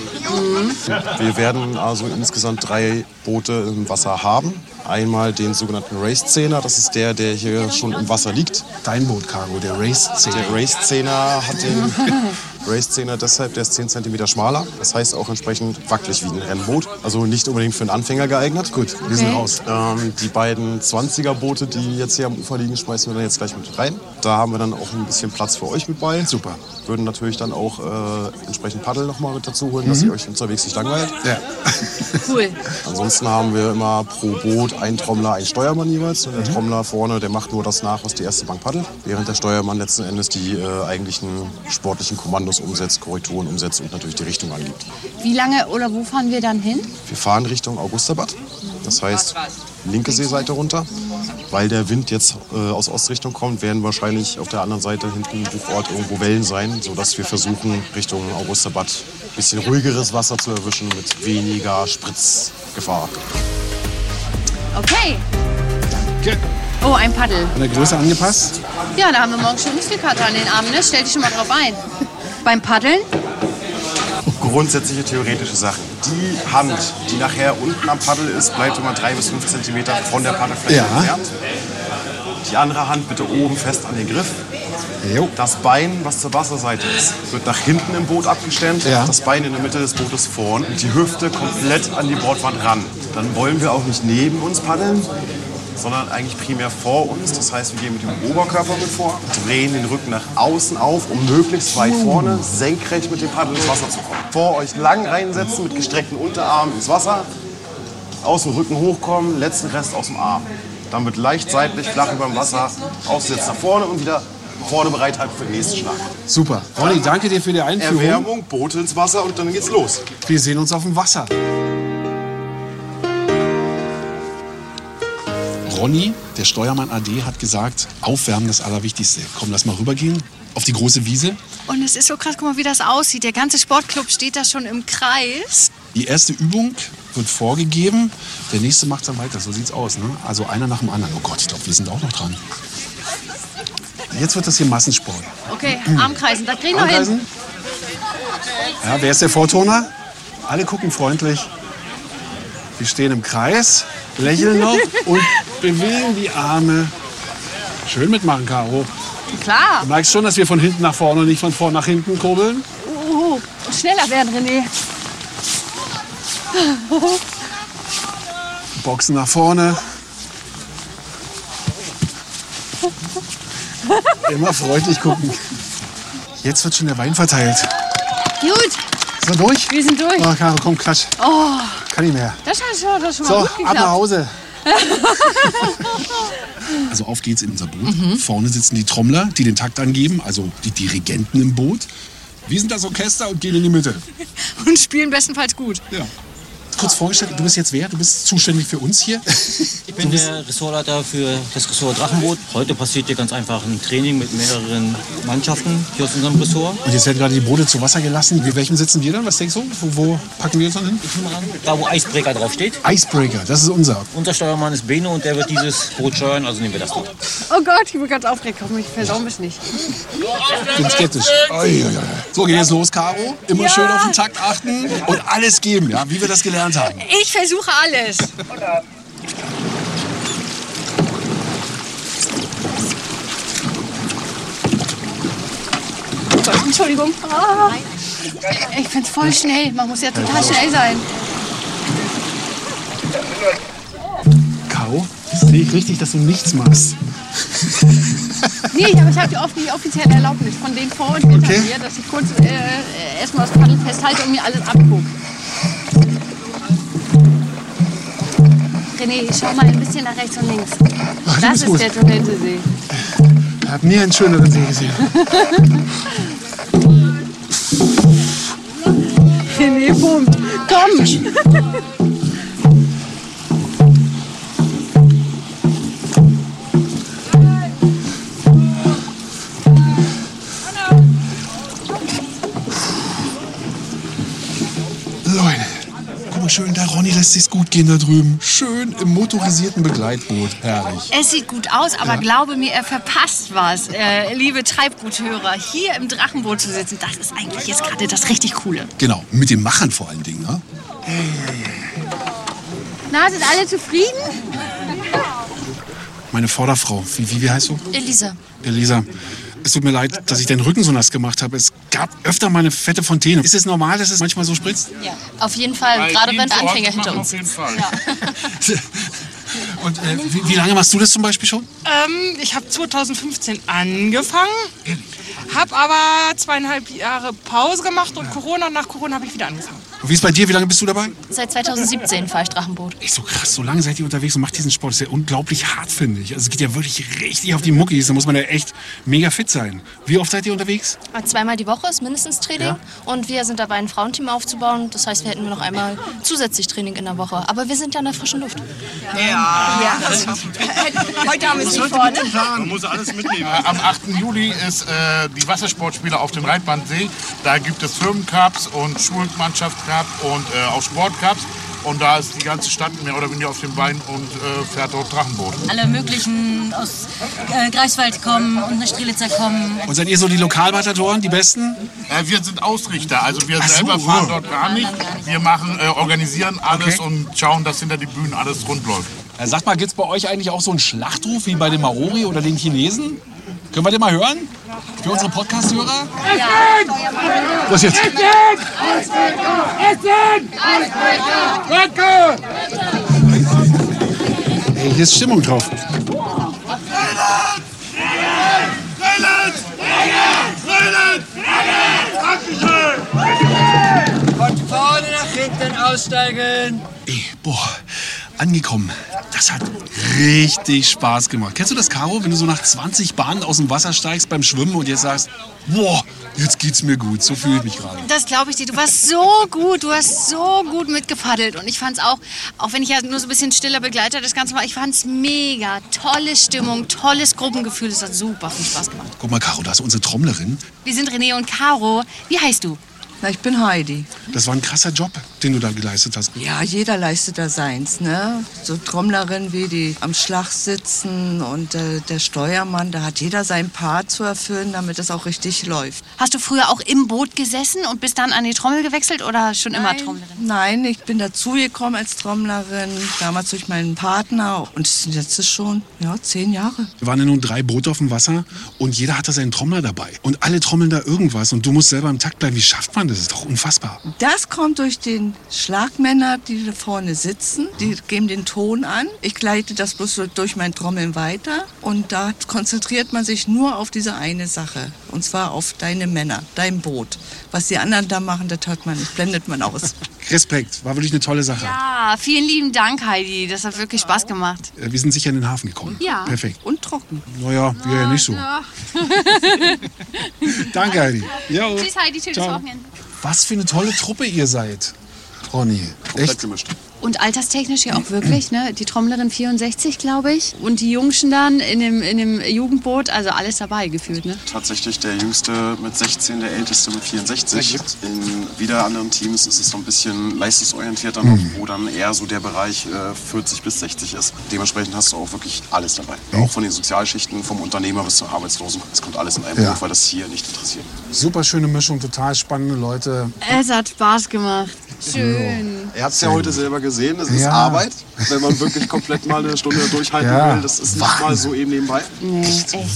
F: Wir werden also insgesamt drei Boote im Wasser haben. Einmal den sogenannten Race-Zehner, das ist der, der hier schon im Wasser liegt.
A: Dein Boot, Caro, der Race-Szene.
F: Der Race-Zehner hat den Race-Zehner deshalb, der ist 10 cm schmaler. Das heißt auch entsprechend wackelig wie ein Rennboot. Also nicht unbedingt für einen Anfänger geeignet.
A: Gut, wir sind
B: Okay.
A: raus.
F: Ähm, die beiden 20er-Boote, die jetzt hier am Ufer liegen, schmeißen wir dann jetzt gleich mit rein. Da haben wir dann auch ein bisschen Platz für euch mit bei.
A: Super.
F: Würden natürlich dann auch äh, entsprechend Paddel noch mal mit dazu holen, dass ihr euch unterwegs nicht langweilt.
A: Ja.
B: Cool.
F: Ansonsten haben wir immer pro Boot einen Trommler, einen Steuermann jeweils. Und der
A: Mhm.
F: Trommler vorne, der macht nur das nach, was die erste Bank paddelt. Während der Steuermann letzten Endes die äh, eigentlichen sportlichen Kommandos umsetzt, Korrekturen umsetzt und natürlich die Richtung angibt.
B: Wie lange oder wo fahren wir dann hin?
F: Wir fahren Richtung Augustabad. Das heißt, linke Seeseite runter. Weil der Wind jetzt äh, aus Ostrichtung kommt, werden wahrscheinlich auf der anderen Seite hinten im Buchort irgendwo Wellen sein, sodass wir versuchen, Richtung Augustabad ein bisschen ruhigeres Wasser zu erwischen mit weniger Spritzgefahr.
B: Okay. Oh, ein Paddel.
A: An der Größe angepasst?
B: Ja, da haben wir morgen schon Muskelkater an den Armen, ne? Stell dich schon mal drauf ein. Beim Paddeln?
F: Grundsätzliche theoretische Sachen. Die Hand, die nachher unten am Paddel ist, bleibt immer drei bis fünf Zentimeter von der Paddelfläche
A: Ja.
F: entfernt. Die andere Hand bitte oben fest an den Griff.
A: Jo.
F: Das Bein, was zur Wasserseite ist, wird nach hinten im Boot abgestemmt.
A: Ja.
F: Das Bein in der Mitte des Bootes vorn und die Hüfte komplett an die Bordwand ran. Dann wollen wir auch nicht neben uns paddeln, sondern eigentlich primär vor uns. Das heißt, wir gehen mit dem Oberkörper mit vor, drehen den Rücken nach außen auf, um möglichst weit vorne senkrecht mit dem Paddel ins Wasser zu kommen. Vor euch lang reinsetzen mit gestreckten Unterarmen ins Wasser. aus dem Rücken hochkommen, letzten Rest aus dem Arm. Dann wird leicht seitlich, flach über dem Wasser, aussetzt nach vorne und wieder vorne bereit halten für den nächsten Schlag.
A: Super. Ronny, danke dir für die Einführung.
F: Erwärmung, Boote ins Wasser und dann geht's los.
A: Wir sehen uns auf dem Wasser. Ronny, der Steuermann AD, hat gesagt, Aufwärmen das Allerwichtigste. Komm, lass mal rübergehen auf die große Wiese.
B: Und es ist so krass, guck mal, wie das aussieht. Der ganze Sportclub steht da schon im Kreis.
A: Die erste Übung wird vorgegeben. Der nächste macht dann weiter. So sieht's aus. Ne? Also einer nach dem anderen. Oh Gott, ich glaube, wir sind auch noch dran. Jetzt wird das hier Massensport.
B: Okay, Armkreisen, da kriegen wir hin.
A: Ja, wer ist der Vorturner? Alle gucken freundlich. Wir stehen im Kreis, lächeln noch und bewegen die Arme. Schön mitmachen, Caro.
B: Klar.
A: Du merkst schon, dass wir von hinten nach vorne und nicht von vorne nach hinten kurbeln.
B: Und schneller werden, René.
A: Boxen nach vorne. Immer freundlich gucken. Jetzt wird schon der Wein verteilt.
B: Gut,
A: Ist er durch?
B: wir sind durch.
A: Oh, Caro, komm, klatsch.
B: Oh,
A: Kann nicht mehr.
B: das hat schon, das schon
A: So,
B: mal gut
A: ab nach
B: geklappt.
A: Hause. Also auf geht's in unser Boot. Vorne sitzen die Trommler, die den Takt angeben, also die Dirigenten im Boot. Wir sind das Orchester und gehen in die Mitte.
B: Und spielen bestenfalls gut.
A: Ja. Kurz vorgestellt, du bist jetzt wer? Du bist zuständig für uns hier?
G: Ich bin der Ressortleiter für das Ressort Drachenboot. Heute passiert hier ganz einfach ein Training mit mehreren Mannschaften hier aus unserem Ressort.
A: Und jetzt werden gerade die Boote zu Wasser gelassen. Wie welchem sitzen wir dann? Was denkst du? Wo, wo packen wir uns dann hin?
G: Ich nehme an, da wo Icebreaker draufsteht.
A: Icebreaker, das ist unser.
G: Unser Steuermann ist Beno und der wird dieses Boot steuern, also nehmen wir das dort.
B: Oh Gott, ich bin ganz aufgeregt. Ich versau mich nicht.
A: Ich bin skeptisch. So, geht jetzt los, Caro. Immer schön auf den Takt achten und alles geben, ja, wie wir das gelernt haben.
B: Ich versuche alles. Entschuldigung. Ah. Ich find's voll schnell. Man muss ja total schnell sein.
A: Caro, sehe ich richtig, dass du nichts machst?
B: Nee, aber ich habe die, off die offizielle Erlaubnis von denen vor und hinter
A: Okay.
B: mir, dass ich kurz äh, erstmal das Paddel festhalte und mir alles abgucke. René, schau mal ein bisschen nach rechts und links.
A: Ach,
B: Das ist
A: gut.
B: der Toilettesee.
A: Ich habe nie einen schöneren See gesehen.
B: René pumpt. Komm!
A: Lässt sich's gut gehen da drüben. Schön im motorisierten Begleitboot. Herrlich.
B: Es sieht gut aus, aber glaube mir, er verpasst was. Äh, liebe Treibguthörer, hier im Drachenboot zu sitzen, das ist eigentlich jetzt gerade das richtig Coole.
A: Genau, mit den Machern vor allen Dingen. Ne?
B: Na, sind alle zufrieden?
A: Meine Vorderfrau, wie, wie, wie heißt du?
B: Elisa.
A: Elisa. Es tut mir leid, dass ich deinen Rücken so nass gemacht habe. Es gab öfter mal eine fette Fontäne. Ist es normal, dass es manchmal so spritzt?
H: Auf jeden Fall, gerade wenn Anfänger hinter uns sitzt.
A: Und äh, wie, wie lange machst du das zum Beispiel schon?
I: Ähm, ich habe 2015 angefangen, habe aber zweieinhalb Jahre Pause gemacht und Corona, nach Corona habe ich wieder angefangen.
A: Und wie ist bei dir? Wie lange bist du dabei?
H: Seit 2017 fahre ich Drachenboot.
A: Echt so krass, so lange seid ihr unterwegs und macht diesen Sport. Das ist ja unglaublich hart, finde ich. Also es geht ja wirklich richtig auf die Muckis. Da muss man ja echt mega fit sein. Wie oft seid ihr unterwegs?
H: Zweimal die Woche ist mindestens Training
A: Ja.
H: und wir sind dabei, ein Frauenteam aufzubauen. Das heißt, wir hätten noch einmal zusätzlich Training in der Woche. Aber wir sind ja in der frischen Luft.
B: Heute haben wir es nicht vor, ne?
J: Man muss alles mitnehmen. Am 8. Juli ist äh, die Wassersportspiele auf dem Reitbandsee. Da gibt es Firmencups und Schulmannschaftscup und äh, auch Sportcups. Und da ist die ganze Stadt mehr oder weniger auf dem Bein und äh, fährt dort Drachenboot.
K: alle möglichen aus äh, Greifswald kommen und nach Strelitzer kommen.
A: Und seid ihr so die Lokalbatadoren, die Besten?
J: Äh, wir sind Ausrichter, also wir
A: Ach so,
J: selber fahren
A: oh.
J: dort gar nicht. Wir machen, äh, organisieren alles und schauen, dass hinter die Bühnen alles rund läuft.
A: Ja, sagt mal, gibt's bei euch eigentlich auch so einen Schlachtruf wie bei den Maori oder den Chinesen? Können wir den mal hören? Für unsere Podcast-Hörer? Was jetzt? Hey, hier ist Stimmung drauf.
L: Von vorne nach hinten aussteigen.
A: Ey, boah, angekommen. Das hat richtig Spaß gemacht. Kennst du das, Caro, wenn du so nach 20 Bahnen aus dem Wasser steigst beim Schwimmen und jetzt sagst, boah, jetzt geht's mir gut. So fühle ich mich gerade.
L: Das glaube ich dir. Du warst so gut, du hast so gut mitgepaddelt. Und ich fand es auch, auch wenn ich ja nur so ein bisschen stiller Begleiter das Ganze war, ich fand es mega. Tolle Stimmung, tolles Gruppengefühl. Es hat super viel Spaß gemacht.
A: Guck mal, Caro, da ist unsere Trommlerin.
L: Wir sind René und Caro. Wie heißt du?
M: Na, ich bin Heidi.
A: Das war ein krasser Job, den du da geleistet hast.
M: Ja, jeder leistet da seins, ne? So Trommlerin wie die am Schlag sitzen und äh, der Steuermann, da hat jeder sein Part zu erfüllen, damit es auch richtig läuft.
L: Hast du früher auch im Boot gesessen und bist dann an die Trommel gewechselt oder schon immer Trommlerin?
M: Nein, ich bin dazugekommen als Trommlerin, damals durch meinen Partner und jetzt schon, ja, zehn Jahre.
A: Wir waren ja nun drei Boote auf dem Wasser und jeder hatte seinen Trommler dabei. Und alle trommeln da irgendwas und du musst selber im Takt bleiben. Wie schafft man das? Das ist doch unfassbar.
M: Das kommt durch den Schlagmänner, die da vorne sitzen. Die geben den Ton an. Ich gleite das bloß durch mein Trommeln weiter. Und da konzentriert man sich nur auf diese eine Sache. Und zwar auf deine Männer, dein Boot. Was die anderen da machen, das hört man nicht, blendet man aus.
A: Respekt, war wirklich eine tolle Sache.
L: Ja, vielen lieben Dank, Heidi. Das hat wirklich Spaß gemacht.
A: Äh, Wir sind sicher in den Hafen gekommen.
L: Ja.
A: Perfekt.
M: Und trocken.
A: Naja, wir ja nicht so. Danke, Heidi. Jo.
L: Tschüss, Heidi. Schönes
A: Ciao.
L: Wochenende.
A: Was für eine tolle Truppe ihr seid, Ronny. Echt?
F: gemischt.
B: Und alterstechnisch ja auch wirklich, ne? Die Trommlerin 64, glaube ich. Und die Jungschen dann in dem, in dem Jugendboot, also alles dabei gefühlt, ne?
F: Tatsächlich der Jüngste mit 16, der Älteste mit 64. In wieder anderen Teams ist es so ein bisschen leistungsorientierter noch, wo dann eher so der Bereich äh, 40 bis 60 ist. Dementsprechend hast du auch wirklich alles dabei. Auch von den Sozialschichten, vom Unternehmer bis zur Arbeitslosen. Es kommt alles in einem
A: Ja.
F: Boot, weil das hier nicht interessiert.
A: Super schöne Mischung, total spannende Leute.
B: Es hat Spaß gemacht. Schön.
F: Er hat es ja heute selber gesehen, es ist
A: Ja.
F: Arbeit, wenn man wirklich komplett mal eine Stunde durchhalten
A: Ja.
F: will. Das ist nicht mal so eben nebenbei.
B: Nee,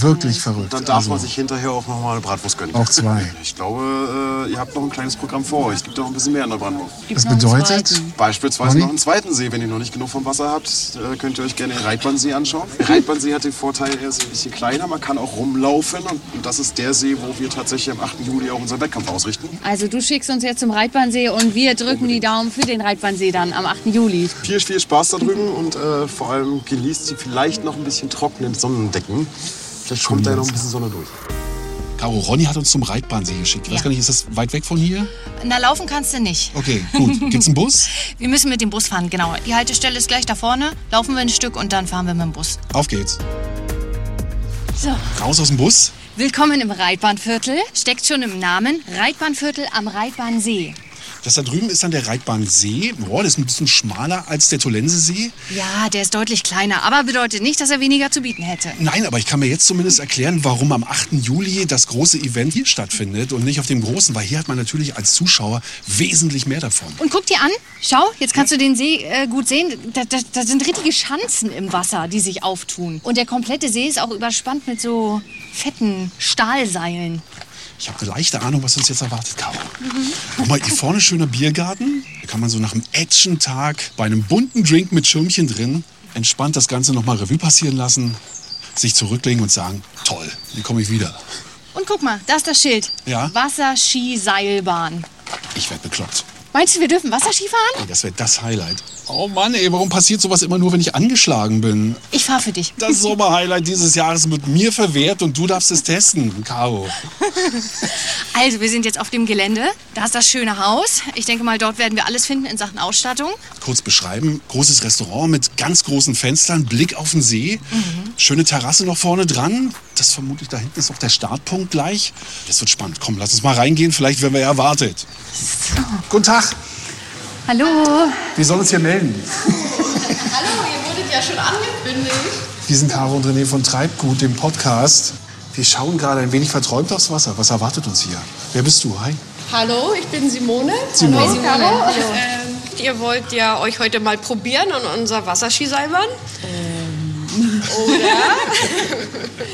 A: Wirklich verrückt.
F: Dann darf man
A: Also,
F: sich hinterher auch noch mal eine Bratwurst gönnen.
A: Auch zwei.
F: Ich glaube, äh, ihr habt noch ein kleines Programm vor euch. Es gibt noch ein bisschen mehr in der Brandung.
A: Das bedeutet,
F: Beispielsweise
A: Ronny?
F: noch einen zweiten See. Wenn ihr noch nicht genug vom Wasser habt, äh, könnt ihr euch gerne den Reitbandsee anschauen. Der Reitbandsee hat den Vorteil, er ist ein bisschen kleiner, man kann auch rumlaufen. Und und das ist der See, wo wir tatsächlich am 8. Juli auch unseren Wettkampf ausrichten.
B: Also du schickst uns jetzt zum Reitbahnsee und wir drücken die Daumen für den Reitbahnsee dann am 8. Juli.
F: Viel, viel Spaß da drüben und äh, vor allem genießt die vielleicht noch ein bisschen trockenen Sonnendecken. Vielleicht kommt da ja noch ein bisschen Sonne durch.
A: Caro, Ronny hat uns zum Reitbahnsee geschickt. Ich weiß gar nicht, ist das weit weg von hier?
L: Na, laufen kannst du nicht.
A: Okay, gut. Gibt's einen Bus?
L: Wir müssen mit dem Bus fahren, genau. Die Haltestelle ist gleich da vorne. Laufen wir ein Stück und dann fahren wir mit dem Bus.
A: Auf geht's.
L: So.
A: Raus aus dem Bus.
L: Willkommen im Reitbahnviertel. Steckt schon im Namen. Reitbahnviertel am Reitbahnsee.
A: Das da drüben ist dann der Reitbahnsee. Boah, das ist ein bisschen schmaler als der Tolensesee.
L: Ja, der ist deutlich kleiner, aber bedeutet nicht, dass er weniger zu bieten hätte.
A: Nein, aber ich kann mir jetzt zumindest erklären, warum am 8. Juli das große Event hier stattfindet und nicht auf dem großen, weil hier hat man natürlich als Zuschauer wesentlich mehr davon.
L: Und guck dir an, schau, jetzt kannst du den See äh, gut sehen. Da, da, da sind richtige Schanzen im Wasser, die sich auftun. Und der komplette See ist auch überspannt mit so fetten Stahlseilen.
A: Ich habe eine leichte Ahnung, was uns jetzt erwartet, Caro. Guck mal, hier vorne schöner Biergarten. Da kann man so nach einem Action-Tag bei einem bunten Drink mit Schirmchen drin entspannt das Ganze nochmal Revue passieren lassen, sich zurücklegen und sagen, toll, hier komme ich wieder.
L: Und guck mal, da ist das Schild.
A: Ja?
L: Wasserskiseilbahn.
A: Ich werde bekloppt.
L: Meinst du, wir dürfen Wasserski fahren?
A: Ey, das wäre das Highlight. Oh Mann, ey, warum passiert sowas immer nur, wenn ich angeschlagen bin?
L: Ich fahr für dich.
A: Das Sommerhighlight dieses Jahres wird mir verwehrt und du darfst es testen, Caro.
L: Also, wir sind jetzt auf dem Gelände. Da ist das schöne Haus. Ich denke mal, dort werden wir alles finden in Sachen Ausstattung.
A: Kurz beschreiben, großes Restaurant mit ganz großen Fenstern, Blick auf den See, schöne Terrasse noch vorne dran. Das vermutlich da hinten ist auch der Startpunkt gleich. Das wird spannend. Komm, lass uns mal reingehen, vielleicht werden wir erwartet. Guten Tag,
B: Hallo.
A: wir sollen uns hier melden.
N: Hallo, ihr wurdet ja schon angekündigt.
A: Wir sind Caro und René von Treibgut, dem Podcast. Wir schauen gerade ein wenig verträumt aufs Wasser. Was erwartet uns hier? Wer bist du? Hi.
N: Hallo, ich bin Simone.
A: Simone.
N: Hallo,
A: Simone,
N: Caro.
B: hallo.
N: Ähm, ihr wollt ja euch heute mal probieren an unserer Wasserskiseilbahn. Oder?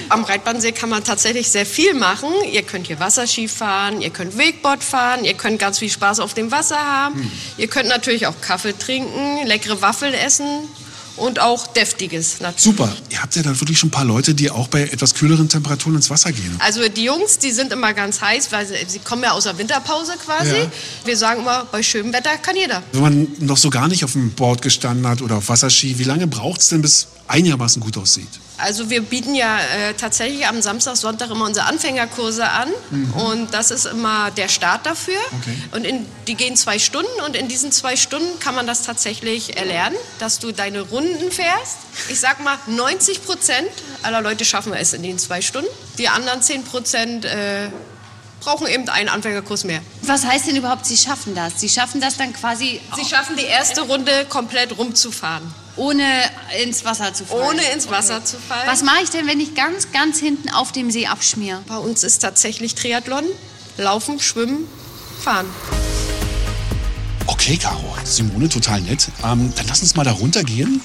N: Am Reitbahnsee kann man tatsächlich sehr viel machen. Ihr könnt hier Wasserski fahren, ihr könnt Wakeboard fahren, ihr könnt ganz viel Spaß auf dem Wasser haben. Ihr könnt natürlich auch Kaffee trinken, leckere Waffeln essen und auch deftiges. natürlich.
A: Super. Ihr habt ja dann wirklich schon ein paar Leute, die auch bei etwas kühleren Temperaturen ins Wasser gehen.
N: Also die Jungs, die sind immer ganz heiß, weil sie, sie kommen ja aus der Winterpause quasi.
A: Ja.
N: Wir sagen immer, bei schönem Wetter kann jeder.
A: Wenn man noch so gar nicht auf dem Board gestanden hat oder auf Wasserski, wie lange braucht es denn, bis einigermaßen gut aussieht?
N: Also wir bieten ja äh, tatsächlich am Samstag, Sonntag immer unsere Anfängerkurse an
A: Mhm.
N: und das ist immer der Start dafür.
A: Okay.
N: Und in, die gehen zwei Stunden und in diesen zwei Stunden kann man das tatsächlich erlernen, dass du deine Runden fährst. Ich sag mal, 90 Prozent aller Leute schaffen es in den zwei Stunden. Die anderen 10 Prozent äh, brauchen eben einen Anfängerkurs mehr.
O: Was heißt denn überhaupt, Sie schaffen das? Sie schaffen das dann quasi
N: Sie schaffen die erste Runde komplett rumzufahren.
O: ohne ins Wasser zu fallen?
N: Ohne ins Wasser zu fallen.
O: Was mache ich denn, wenn ich ganz, ganz hinten auf dem See abschmier?
N: Bei uns ist tatsächlich Triathlon. Laufen, schwimmen, fahren.
A: Okay, Caro. Simone, total nett. Ähm, dann lass uns mal da runtergehen.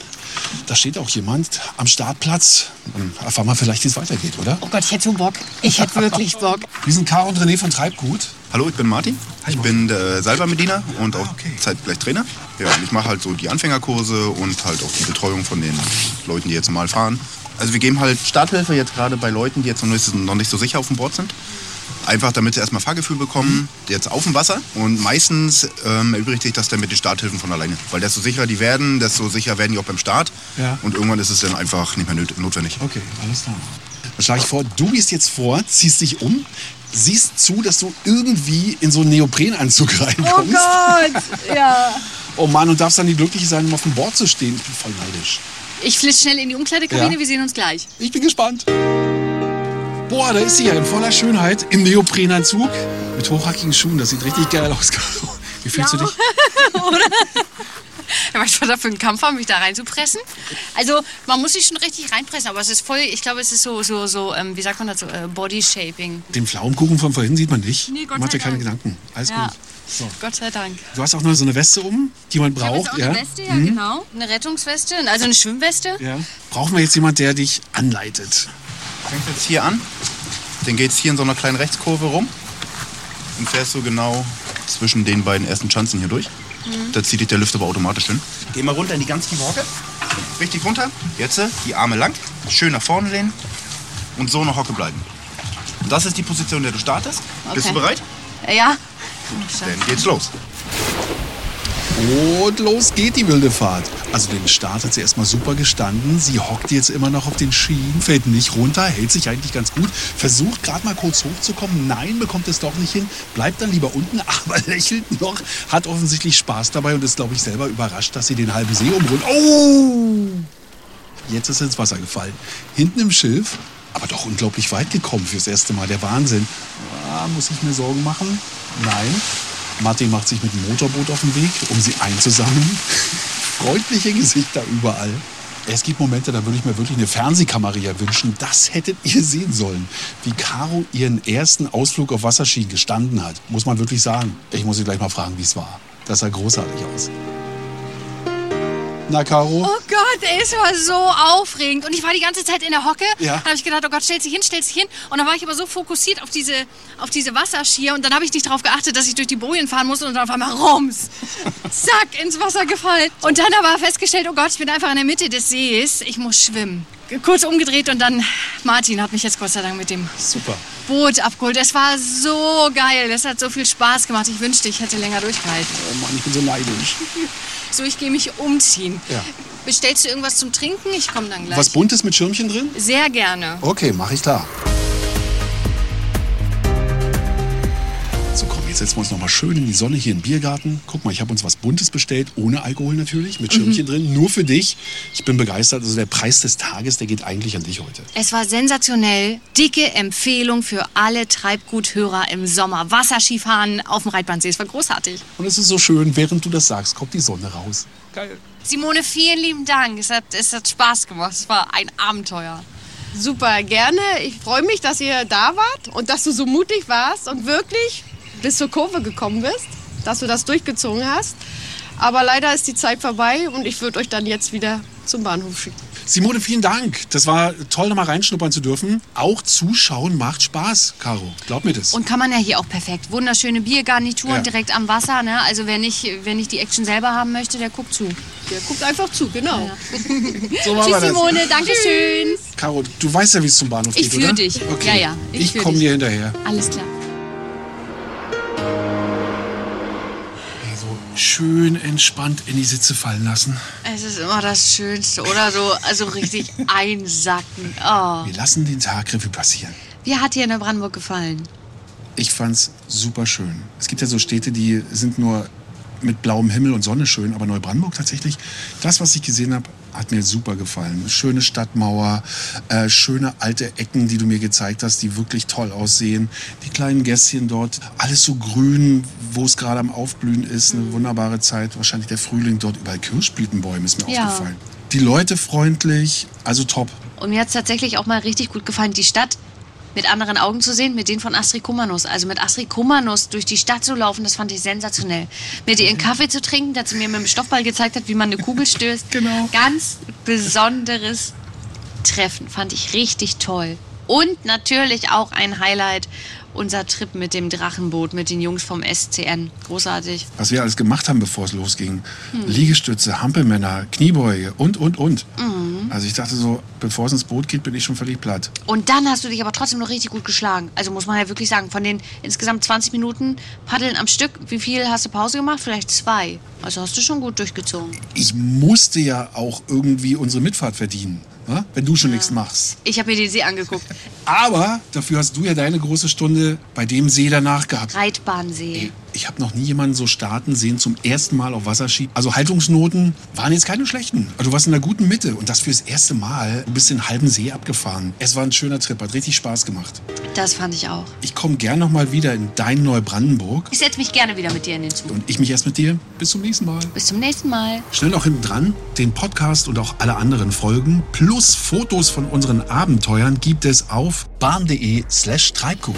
A: Da steht auch jemand am Startplatz. Erfahren wir vielleicht, wie es weitergeht, oder?
O: Oh Gott, ich hätte so Bock. Ich hätte wirklich Bock.
A: Wir sind Caro und René von Treibgut.
P: Hallo, ich bin Martin. Ich bin der Seilbahnbediener und auch zeitgleich Trainer. Ja, und ich mache halt so die Anfängerkurse und halt auch die Betreuung von den Leuten, die jetzt normal fahren. Also wir geben halt Starthilfe jetzt gerade bei Leuten, die jetzt noch nicht, noch nicht so sicher auf dem Board sind. Einfach damit sie erstmal Fahrgefühl bekommen, jetzt auf dem Wasser. Und meistens ähm, erübrigt sich das dann mit den Starthilfen von alleine. Weil desto sicherer die werden, desto sicherer werden die auch beim Start.
A: Ja.
P: Und irgendwann ist es dann einfach nicht mehr notwendig.
A: Okay, alles klar. Dann schlage ich vor, du gehst jetzt vor, ziehst dich um, siehst zu, dass du irgendwie in so einen Neoprenanzug
O: Oh
A: reinkommst.
O: Gott, ja.
A: Oh Mann, und darfst dann die Glückliche sein, um auf dem Board zu stehen. Ich bin voll neidisch.
O: Ich flitze schnell in die Umkleidekabine,
A: Ja.
O: wir sehen uns gleich.
A: Ich bin gespannt. Boah, da ist sie ja in voller Schönheit im Neoprenanzug mit hochhackigen Schuhen. Das sieht richtig geil aus. Wie fühlst du dich?
B: Oder? Ja, was war da für ein Kampf haben, mich da reinzupressen? Also, man muss sich schon richtig reinpressen, aber es ist voll, ich glaube, es ist so, so, so ähm, wie sagt man dazu, äh, Body Shaping.
A: Den Pflaumenkuchen von vorhin sieht man nicht.
B: Nee, Gott
A: Mach dir
B: sei
A: keine
B: Dank.
A: Gedanken. Alles
B: Ja.
A: gut. So.
B: Gott sei Dank.
A: Du hast auch noch so eine Weste um, die man
B: Ich
A: braucht.
B: auch
A: ja?
B: eine Weste, ja,
A: Mhm.
B: genau. Eine Rettungsweste, also eine Schwimmweste.
A: Ja. Brauchen wir jetzt jemand, der dich anleitet?
P: Fängst jetzt hier an, dann geht's hier in so einer kleinen Rechtskurve rum und fährst so genau zwischen den beiden ersten Schanzen hier durch.
B: Mhm.
P: Da zieht dich der Lift aber automatisch hin. Geh mal runter in die ganz tiefe Hocke. Richtig runter. Jetzt äh, die Arme lang, schön nach vorne lehnen und so in der Hocke bleiben. Und das ist die Position, in der du startest. Bist du
B: Okay.
P: bereit?
B: Ja.
P: Dann geht's los.
A: Und los geht die wilde Fahrt. Also den Start hat sie erstmal super gestanden. Sie hockt jetzt immer noch auf den Schienen, fällt nicht runter, hält sich eigentlich ganz gut. Versucht gerade mal kurz hochzukommen. Nein, bekommt es doch nicht hin. Bleibt dann lieber unten, aber lächelt noch. Hat offensichtlich Spaß dabei und ist, glaube ich, selber überrascht, dass sie den halben See umrundet. Oh! Jetzt ist sie ins Wasser gefallen. Hinten im Schilf, aber doch unglaublich weit gekommen fürs erste Mal. Der Wahnsinn. Ah, muss ich mir Sorgen machen? Nein. Martin macht sich mit dem Motorboot auf den Weg, um sie einzusammeln. Freundliche Gesichter überall. Es gibt Momente, da würde ich mir wirklich eine Fernsehkamera wünschen. Das hättet ihr sehen sollen. Wie Caro ihren ersten Ausflug auf Wasserski gestanden hat. Muss man wirklich sagen. Ich muss sie gleich mal fragen, wie es war. Das sah großartig aus. Na, Caro?
B: Oh Gott, ey, es war so aufregend. Und ich war die ganze Zeit in der Hocke.
A: Ja.
B: Da habe ich gedacht, oh Gott, stell dich hin, stell dich hin. Und dann war ich aber so fokussiert auf diese, auf diese Wasserskier. Und dann habe ich nicht darauf geachtet, dass ich durch die Bojen fahren muss. Und dann auf einmal rums. Zack, ins Wasser gefallen. Und dann aber festgestellt, oh Gott, ich bin einfach in der Mitte des Sees. Ich muss schwimmen. Kurz umgedreht und dann Martin hat mich jetzt Gott sei Dank mit dem
A: Super.
B: Boot abgeholt. Es war so geil. Es hat so viel Spaß gemacht. Ich wünschte, ich hätte länger durchgehalten.
A: Oh Mann, ich bin so neidisch.
B: So, ich gehe mich umziehen.
A: Ja.
B: Bestellst du irgendwas zum Trinken? Ich komme dann gleich.
A: Was Buntes mit Schirmchen drin?
B: Sehr gerne.
A: Okay, mache ich klar. So, komm, jetzt setzen wir uns noch mal schön in die Sonne hier im Biergarten. Guck mal, ich habe uns was Buntes bestellt, ohne Alkohol natürlich, mit Schirmchen
B: Mhm.
A: drin, nur für dich. Ich bin begeistert. Also der Preis des Tages, der geht eigentlich an dich heute.
B: Es war sensationell. Dicke Empfehlung für alle Treibguthörer im Sommer. Wasserskifahren auf dem Reitbandsee. Es war großartig.
A: Und es ist so schön, während du das sagst, kommt die Sonne raus. Geil.
B: Simone, vielen lieben Dank. Es hat, es hat Spaß gemacht. Es war ein Abenteuer.
N: Super, gerne. Ich freue mich, dass ihr da wart und dass du so mutig warst und wirklich bis zur Kurve gekommen bist, dass du das durchgezogen hast. Aber leider ist die Zeit vorbei und ich würde euch dann jetzt wieder zum Bahnhof schicken.
A: Simone, vielen Dank. Das war toll, nochmal reinschnuppern zu dürfen. Auch zuschauen macht Spaß, Caro. Glaub mir das.
B: Und kann man ja hier auch perfekt. Wunderschöne Biergarnituren
A: Ja.
B: direkt am Wasser. Ne? Also wer nicht, wer nicht die Action selber haben möchte, der guckt zu.
N: Der guckt einfach zu, genau.
A: So machen wir
B: Tschüss. Simone, danke schön.
A: Caro, du weißt ja, wie es zum Bahnhof
B: Ich
A: geht, oder?
B: dich.
A: Okay.
B: Ja, ja, ich
A: Ich, komme dir hinterher.
B: Alles klar.
A: Schön entspannt in die Sitze fallen lassen.
B: Es ist immer das Schönste, oder so? Also richtig einsacken. Oh.
A: Wir lassen den Tag Revue passieren.
B: Wie hat dir in der Brandenburg gefallen?
A: Ich fand's super schön. Es gibt ja so Städte, die sind nur mit blauem Himmel und Sonne schön, aber Neubrandenburg tatsächlich, das, was ich gesehen habe, hat mir super gefallen. Schöne Stadtmauer, äh, schöne alte Ecken, die du mir gezeigt hast, die wirklich toll aussehen. Die kleinen Gässchen dort, alles so grün, wo es gerade am Aufblühen ist. Eine wunderbare Zeit. Wahrscheinlich der Frühling dort, überall Kirschblütenbäume ist mir
B: Ja.
A: aufgefallen. Die Leute freundlich, also top.
B: Und mir hat es tatsächlich auch mal richtig gut gefallen, die Stadt mit anderen Augen zu sehen, mit denen von Astrid Kummernuss. Also mit Astrid Kummernuss durch die Stadt zu laufen, das fand ich sensationell. Mit ihr einen Kaffee zu trinken, sie mir mit dem Stoffball gezeigt hat, wie man eine Kugel stößt. Genau. Ganz besonderes Treffen, fand ich richtig toll. Und natürlich auch ein Highlight, unser Trip mit dem Drachenboot, mit den Jungs vom SCN. Großartig.
A: Was wir alles gemacht haben, bevor es losging.
B: Hm.
A: Liegestütze, Hampelmänner, Kniebeuge und, und, und.
B: Mhm.
A: Also ich dachte so, bevor es ins Boot geht, bin ich schon völlig platt.
B: Und dann hast du dich aber trotzdem noch richtig gut geschlagen. Also muss man ja wirklich sagen, von den insgesamt 20 Minuten Paddeln am Stück, wie viel hast du Pause gemacht? Vielleicht zwei. Also hast du schon gut durchgezogen.
A: Ich musste ja auch irgendwie unsere Mitfahrt verdienen, ne? wenn du schon nichts machst.
B: Ich habe mir den See angeguckt.
A: Aber dafür hast du ja deine große Stunde bei dem See danach gehabt.
B: Reitbahnsee.
A: Ich habe noch nie jemanden so starten sehen zum ersten Mal auf Wasserski. Also Haltungsnoten waren jetzt keine schlechten. Also du warst in der guten Mitte und das fürs erste Mal. Du bist den halben See abgefahren. Es war ein schöner Trip, hat richtig Spaß gemacht.
B: Das fand ich auch.
A: Ich komme gern noch mal wieder in dein Neubrandenburg
B: Ich setze mich gerne wieder mit dir in den Zug.
A: und ich mich erst mit dir. Bis zum nächsten Mal.
B: Bis zum nächsten Mal.
A: Schnell noch hinten dran, den Podcast und auch alle anderen Folgen plus Fotos von unseren Abenteuern gibt es auf bahn.de slash Treibgut.